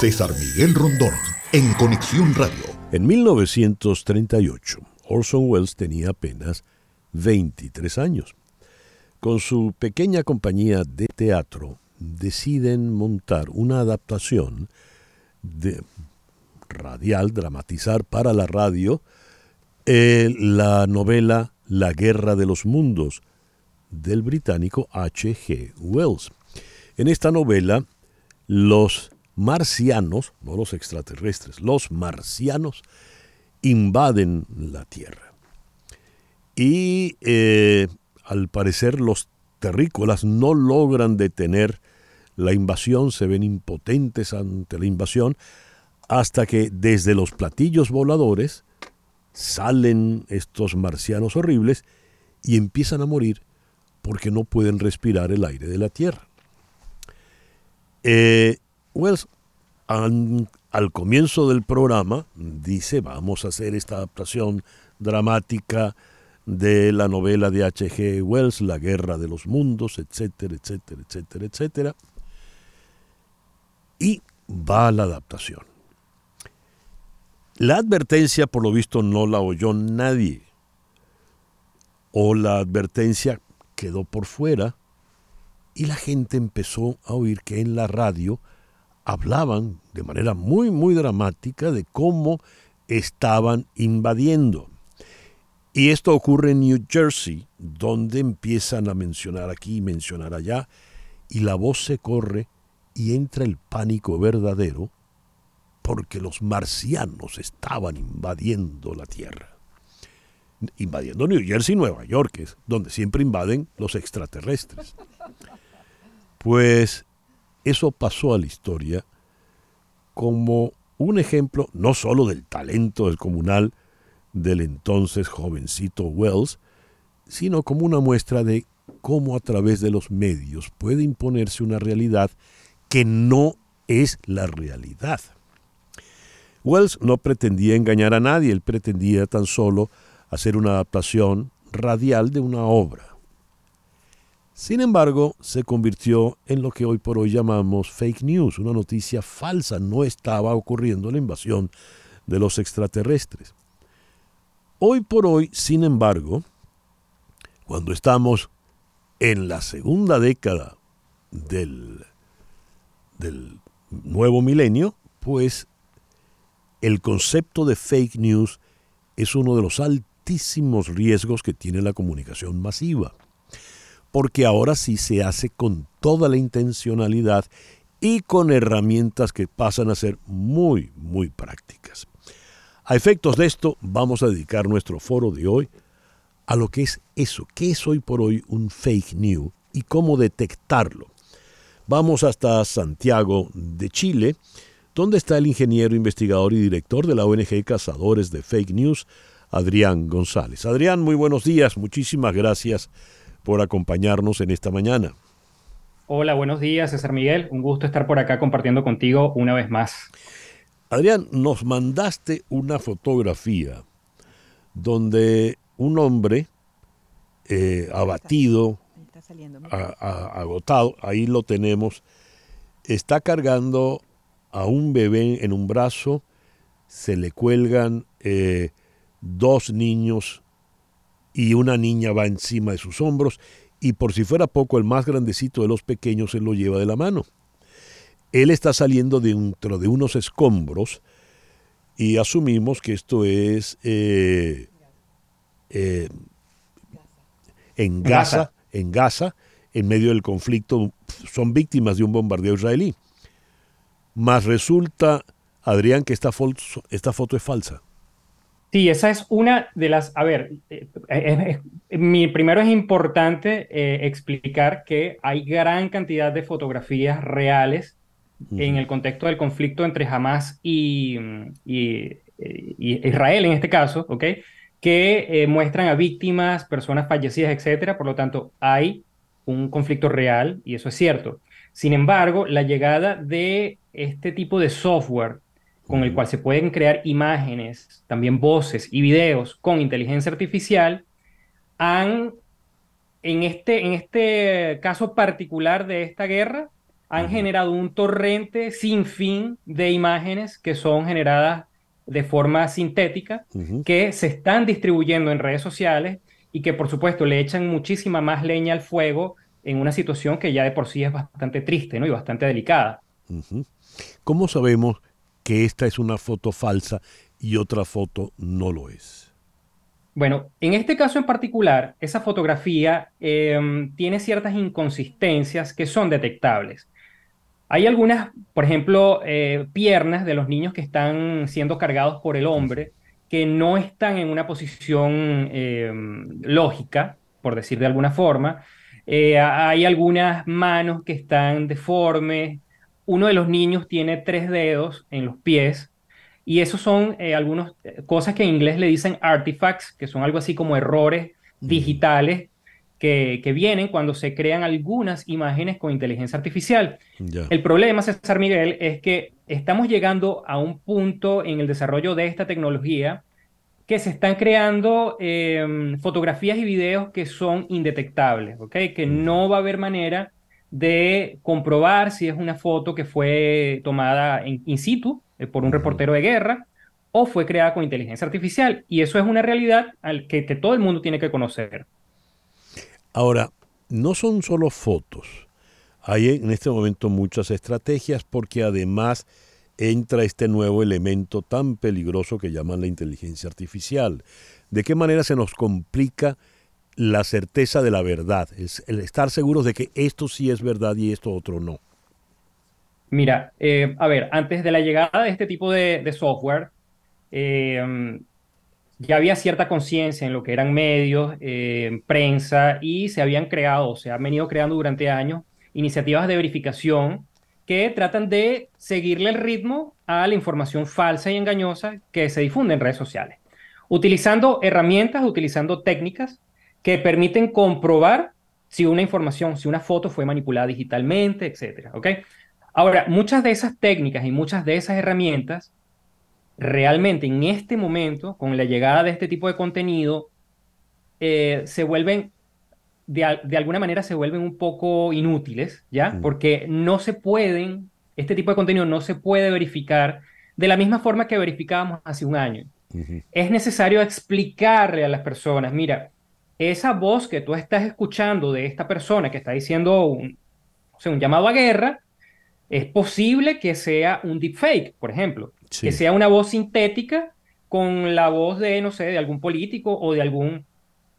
César Miguel Rondón, en Conexión Radio. En 1938, Orson Welles tenía apenas 23 años. Con su pequeña compañía de teatro, deciden montar una adaptación de radial, dramatizar para la radio, eh, la novela La Guerra de los Mundos del británico H.G. Wells. En esta novela, los marcianos, no los extraterrestres, los marcianos invaden la Tierra. Y eh, al parecer los terrícolas no logran detener la invasión, se ven impotentes ante la invasión, hasta que desde los platillos voladores salen estos marcianos horribles y empiezan a morir porque no pueden respirar el aire de la Tierra. Eh, Wells, al, comienzo del programa, dice, vamos a hacer esta adaptación dramática de la novela de H.G. Wells, La Guerra de los Mundos, etcétera, etcétera, etcétera, etcétera. Y va a la adaptación. La advertencia, por lo visto, no la oyó nadie. O la advertencia quedó por fuera y la gente empezó a oír que en la radio hablaban de manera muy, muy dramática de cómo estaban invadiendo. Y esto ocurre en New Jersey, donde empiezan a mencionar aquí y mencionar allá, y la voz se corre y entra el pánico verdadero porque los marcianos estaban invadiendo la Tierra. Invadiendo New Jersey y Nueva York, es donde siempre invaden los extraterrestres. Pues eso pasó a la historia como un ejemplo no solo del talento del comunal del entonces jovencito Wells, sino como una muestra de cómo a través de los medios puede imponerse una realidad que no es la realidad. Wells no pretendía engañar a nadie, él pretendía tan solo hacer una adaptación radial de una obra. Sin embargo, se convirtió en lo que hoy por hoy llamamos fake news, una noticia falsa. No estaba ocurriendo la invasión de los extraterrestres. Hoy por hoy, sin embargo, cuando estamos en la segunda década del, nuevo milenio, pues el concepto de fake news es uno de los altísimos riesgos que tiene la comunicación masiva porque ahora sí se hace con toda la intencionalidad y con herramientas que pasan a ser muy, muy prácticas. A efectos de esto, vamos a dedicar nuestro foro de hoy a lo que es eso, qué es hoy por hoy un fake news y cómo detectarlo. Vamos hasta Santiago de Chile, donde está el ingeniero, investigador y director de la ONG Cazadores de Fake News, Adrián González. Adrián, muy buenos días, muchísimas gracias por acompañarnos en esta mañana. Hola, buenos días, César Miguel. Un gusto estar por acá compartiendo contigo una vez más. Adrián, nos mandaste una fotografía donde un hombre eh, abatido, agotado, ahí lo tenemos, está cargando a un bebé en un brazo, se le cuelgan eh, dos niños y una niña va encima de sus hombros y por si fuera poco el más grandecito de los pequeños se lo lleva de la mano. Él está saliendo dentro de unos escombros y asumimos que esto es eh, eh, en Gaza, en Gaza, en medio del conflicto, son víctimas de un bombardeo israelí. Mas resulta, Adrián, que esta foto, esta foto es falsa. Sí, esa es una de las, a ver, eh, eh, eh, mi, primero es importante explicar que hay gran cantidad de fotografías reales en el contexto del conflicto entre Hamas y, Israel en este caso, ¿ok? Que muestran a víctimas, personas fallecidas, etcétera. Por lo tanto, hay un conflicto real y eso es cierto. Sin embargo, la llegada de este tipo de software con el cual se pueden crear imágenes, también voces y videos con inteligencia artificial, han, en este, en este caso particular de esta guerra, han generado un torrente sin fin de imágenes que son generadas de forma sintética, que se están distribuyendo en redes sociales y que por supuesto le echan muchísima más leña al fuego en una situación que ya de por sí es bastante triste ¿no? y bastante delicada. ¿Cómo sabemos que esta es una foto falsa y otra foto no lo es? Bueno, en este caso en particular, esa fotografía em, tiene ciertas inconsistencias que son detectables. Hay algunas, por ejemplo, eh, piernas de los niños que están siendo cargados por el hombre que no están en una posición em, lógica, por decir de alguna forma. Eh, hay algunas manos que están deformes. Uno de los niños tiene tres dedos en los pies. Y esos son eh, algunas cosas que en inglés le dicen artifacts, que son algo así como errores digitales que, vienen cuando se crean algunas imágenes con inteligencia artificial. El problema, César Miguel, es que estamos llegando a un punto en el desarrollo de esta tecnología que se están creando em, fotografías y videos que son indetectables, ¿ok? Que no va a haber manera de comprobar si es una foto que fue tomada en, in situ eh, por un reportero de guerra o fue creada con inteligencia artificial. Y eso es una realidad al que, que todo el mundo tiene que conocer. Ahora, no son solo fotos. Hay en este momento muchas estrategias porque además entra este nuevo elemento tan peligroso que llaman la inteligencia artificial. ¿De qué manera se nos complica la certeza de la verdad? el estar seguros de que esto sí es verdad y esto otro no. Mira, eh, a ver, antes de la llegada de este tipo de, software, eh, ya había cierta conciencia en lo que eran medios, eh, prensa, y se habían creado, se han venido creando durante años iniciativas de verificación que tratan de seguirle el ritmo a la información falsa y engañosa que se difunde en redes sociales, utilizando herramientas, utilizando técnicas que permiten comprobar si una información, si una foto fue manipulada digitalmente, etcétera, ¿ok? Ahora, muchas de esas técnicas y muchas de esas herramientas, realmente en este momento, con la llegada de este tipo de contenido, eh, se vuelven de, alguna manera se vuelven un poco inútiles, ¿ya? Porque no se pueden, este tipo de contenido no se puede verificar de la misma forma que verificábamos hace un año. Es necesario explicarle a las personas, mira, esa voz que tú estás escuchando de esta persona que está diciendo un, un llamado a guerra, es posible que sea un deepfake, por ejemplo, que sea una voz sintética con la voz de, no sé, de algún político o de algún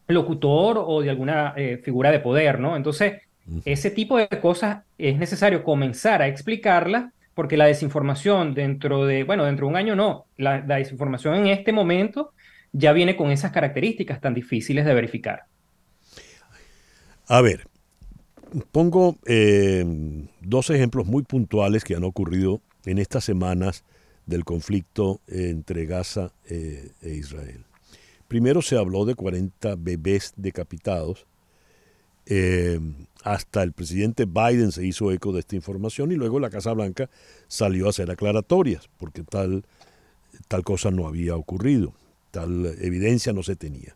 locutor o de alguna eh, figura de poder, ¿no? Entonces, ese tipo de cosas es necesario comenzar a explicarlas porque la desinformación dentro de, bueno, dentro de un año no, la, desinformación en este momento ya viene con esas características tan difíciles de verificar. A ver, pongo eh, dos ejemplos muy puntuales que han ocurrido en estas semanas del conflicto entre Gaza eh, e Israel. Primero se habló de 40 bebés decapitados. Eh, hasta el presidente Biden se hizo eco de esta información y luego la Casa Blanca salió a hacer aclaratorias porque tal, tal cosa no había ocurrido, tal evidencia no se tenía.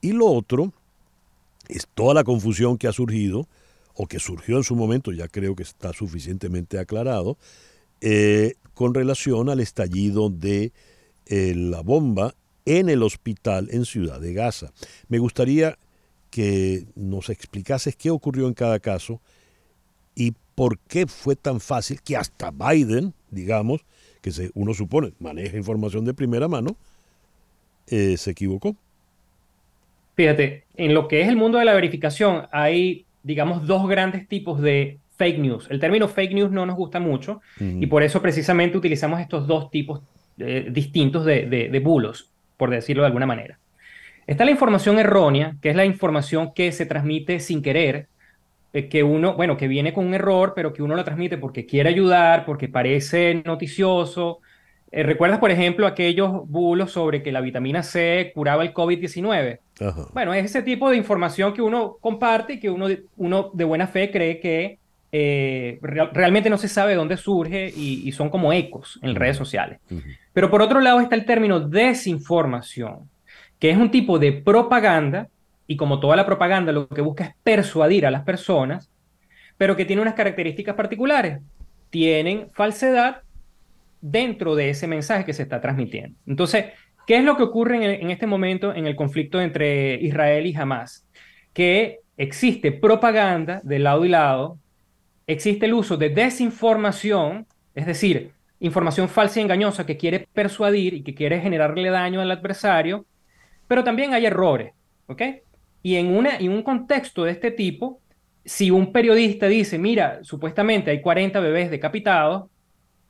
Y lo otro es toda la confusión que ha surgido o que surgió en su momento, ya creo que está suficientemente aclarado, eh, con relación al estallido de eh, la bomba en el hospital en Ciudad de Gaza. Me gustaría que nos explicases qué ocurrió en cada caso y por qué fue tan fácil que hasta Biden, digamos, que se, uno supone maneja información de primera mano, eh, se equivocó. Fíjate, en lo que es el mundo de la verificación hay, digamos, dos grandes tipos de fake news. El término fake news no nos gusta mucho y por eso precisamente utilizamos estos dos tipos eh, distintos de, de bulos por decirlo de alguna manera. Está la información errónea, que es la información que se transmite sin querer, eh, que uno, bueno, que viene con un error, pero que uno lo transmite porque quiere ayudar, porque parece noticioso. Eh, ¿Recuerdas, por ejemplo, aquellos bulos sobre que la vitamina C curaba el COVID-19? Bueno, es ese tipo de información que uno comparte y que uno, uno de buena fe cree que eh, realmente no se sabe dónde surge y, son como ecos en redes sociales. Pero por otro lado está el término desinformación, que es un tipo de propaganda y como toda la propaganda lo que busca es persuadir a las personas pero que tiene unas características particulares. Tienen falsedad dentro de ese mensaje que se está transmitiendo. Entonces, ¿qué es lo que ocurre en, este momento en el conflicto entre Israel y Hamas? Que existe propaganda de lado y lado, existe el uso de desinformación, es decir, información falsa y engañosa que quiere persuadir y que quiere generarle daño al adversario, pero también hay errores, ¿ok? Y en, un contexto de este tipo, si un periodista dice, mira, supuestamente hay 40 bebés decapitados,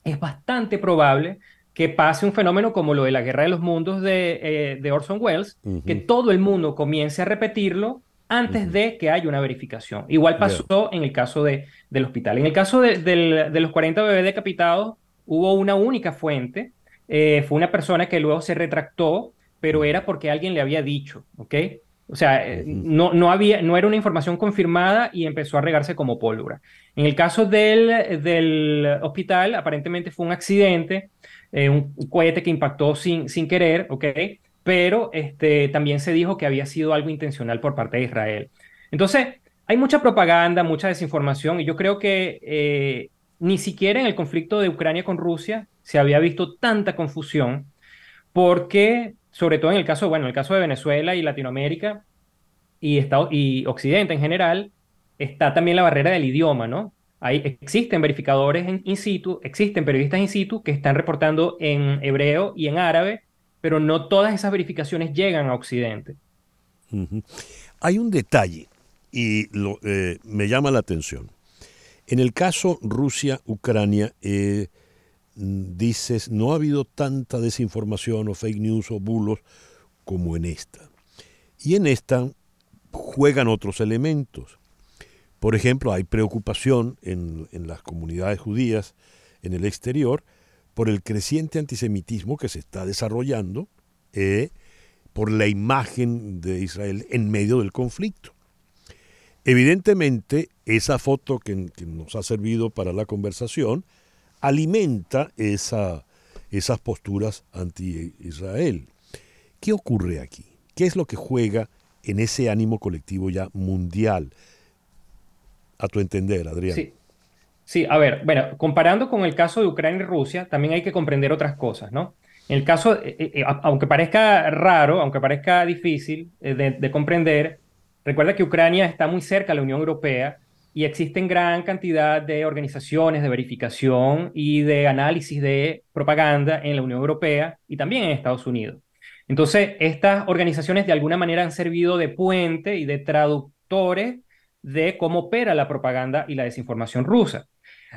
es bastante probable que pase un fenómeno como lo de la Guerra de los Mundos de, eh, Orson Welles, que todo el mundo comience a repetirlo antes de que haya una verificación. Igual pasó en el caso de, del hospital. En el caso de, de, los 40 bebés decapitados, hubo una única fuente, eh, fue una persona que luego se retractó, pero era porque alguien le había dicho, ¿ok? O sea, eh, no, no, había, no era una información confirmada y empezó a regarse como pólvora. En el caso del, del hospital, aparentemente fue un accidente, eh, un, cohete que impactó sin, sin querer, ¿ok? Pero este, también se dijo que había sido algo intencional por parte de Israel. Entonces, hay mucha propaganda, mucha desinformación y yo creo que eh, ni siquiera en el conflicto de Ucrania con Rusia se había visto tanta confusión porque sobre todo en el caso, bueno, en el caso de Venezuela y Latinoamérica y, Estado, y Occidente en general, está también la barrera del idioma, ¿no? Hay, existen verificadores en in situ, existen periodistas in situ que están reportando en hebreo y en árabe, pero no todas esas verificaciones llegan a Occidente. Hay un detalle y lo, eh, me llama la atención. En el caso Rusia-Ucrania, eh, dices, no ha habido tanta desinformación o fake news o bulos como en esta. Y en esta juegan otros elementos. Por ejemplo, hay preocupación en, las comunidades judías en el exterior por el creciente antisemitismo que se está desarrollando, eh, por la imagen de Israel en medio del conflicto. Evidentemente, esa foto que nos ha servido para la conversación alimenta esa, esas posturas anti-Israel. ¿Qué ocurre aquí? ¿Qué es lo que juega en ese ánimo colectivo ya mundial? A tu entender, Adrián. Sí. Sí, a ver, bueno, comparando con el caso de Ucrania y Rusia, también hay que comprender otras cosas, ¿no? En el caso, eh, eh, eh, aunque parezca raro, aunque parezca difícil de, de comprender, recuerda que Ucrania está muy cerca de la Unión Europea y existen gran cantidad de organizaciones de verificación y de análisis de propaganda en la Unión Europea y también en Estados Unidos. Entonces, estas organizaciones de alguna manera han servido de puente y de traductores de cómo opera la propaganda y la desinformación rusa.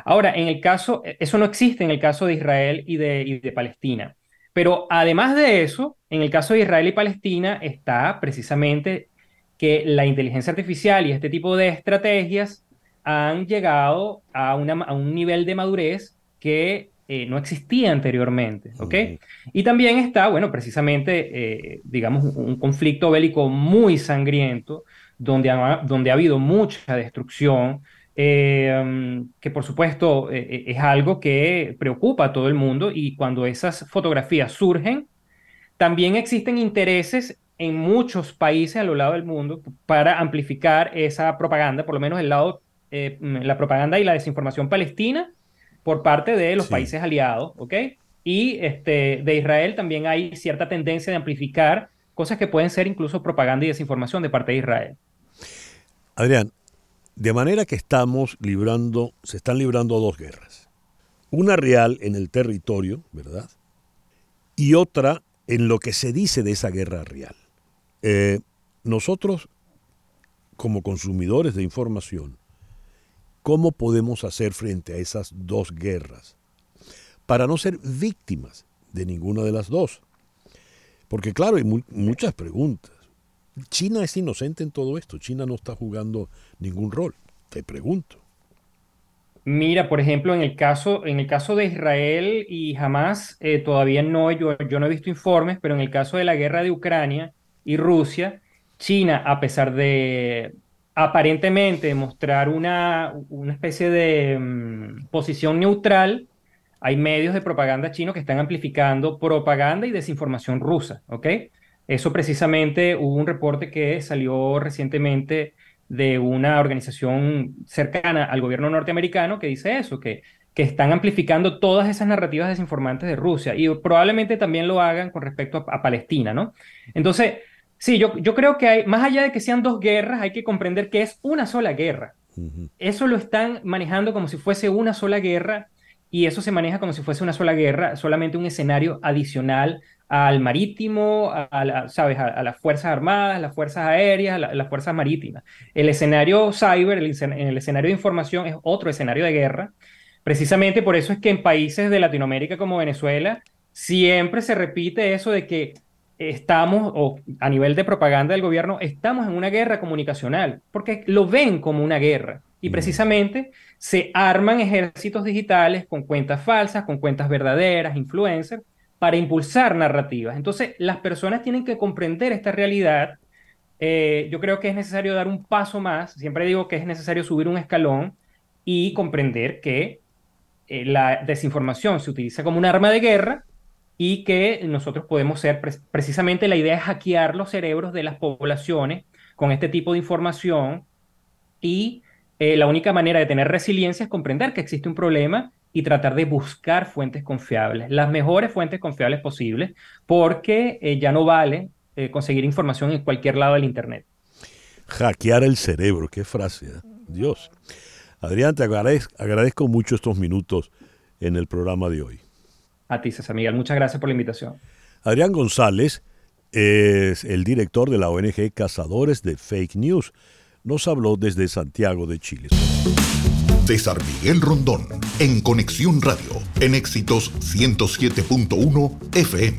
Ahora, en el caso, eso no existe en el caso de Israel y de, y de Palestina. Pero además de eso, en el caso de Israel y Palestina está precisamente que la inteligencia artificial y este tipo de estrategias han llegado a, un nivel de madurez que eh, no existía anteriormente, ¿ok? Y también está, bueno, precisamente, eh, digamos, un conflicto bélico muy sangriento, donde ha, donde ha habido mucha destrucción, eh, que por supuesto es algo que preocupa a todo el mundo y cuando esas fotografías surgen, también existen intereses en muchos países a lo largo del mundo para amplificar esa propaganda, por lo menos el lado eh, la propaganda y la desinformación palestina por parte de los países aliados, ¿ok? Y este, de Israel también hay cierta tendencia de amplificar cosas que pueden ser incluso propaganda y desinformación de parte de Israel. Adrián, de manera que estamos librando, se están librando dos guerras. Una real en el territorio, ¿verdad? Y otra en lo que se dice de esa guerra real. Eh, nosotros, como consumidores de información, ¿Cómo podemos hacer frente a esas dos guerras? Para no ser víctimas de ninguna de las dos. Porque claro, hay muchas preguntas. China es inocente en todo esto. China no está jugando ningún rol. Te pregunto. Mira, por ejemplo, en el caso, en el caso de Israel y Hamas, eh, todavía no, yo, yo no he visto informes, pero en el caso de la guerra de Ucrania y Rusia, China, a pesar de, aparentemente mostrar una, una especie de mm, posición neutral, hay medios de propaganda chinos que están amplificando propaganda y desinformación rusa, ¿ok? Eso precisamente hubo un reporte que salió recientemente de una organización cercana al gobierno norteamericano que dice eso, que, que están amplificando todas esas narrativas desinformantes de Rusia y probablemente también lo hagan con respecto a, Palestina, ¿no? Entonces, sí, yo, yo creo que hay, más allá de que sean dos guerras, hay que comprender que es una sola guerra. Eso lo están manejando como si fuese una sola guerra y eso se maneja como si fuese una sola guerra, solamente un escenario adicional al marítimo, a, ¿sabes? A, las Fuerzas Armadas, las Fuerzas Aéreas, a, las Fuerzas Marítimas. El escenario cyber, el, el escenario de información es otro escenario de guerra. Precisamente por eso es que en países de Latinoamérica como Venezuela siempre se repite eso de que estamos, o a nivel de propaganda del gobierno, estamos en una guerra comunicacional, porque lo ven como una guerra. Y precisamente se arman ejércitos digitales con cuentas falsas, con cuentas verdaderas, influencers, para impulsar narrativas. Entonces, las personas tienen que comprender esta realidad. Eh, yo creo que es necesario dar un paso más. Siempre digo que es necesario subir un escalón y comprender que eh, la desinformación se utiliza como un arma de guerra y que nosotros podemos ser, precisamente la idea es hackear los cerebros de las poblaciones con este tipo de información y eh, la única manera de tener resiliencia es comprender que existe un problema y tratar de buscar fuentes confiables, las mejores fuentes confiables posibles, porque eh, ya no vale eh, conseguir información en cualquier lado del Internet. Hackear el cerebro, qué frase. Dios. Adrián, te agradezco, mucho estos minutos en el programa de hoy. A ti, César Miguel, muchas gracias por la invitación. Adrián González es el director de la ONG Cazadores de Fake News. Nos habló desde Santiago de Chile. César Miguel Rondón, en Conexión Radio, en Éxitos 107.1 FM.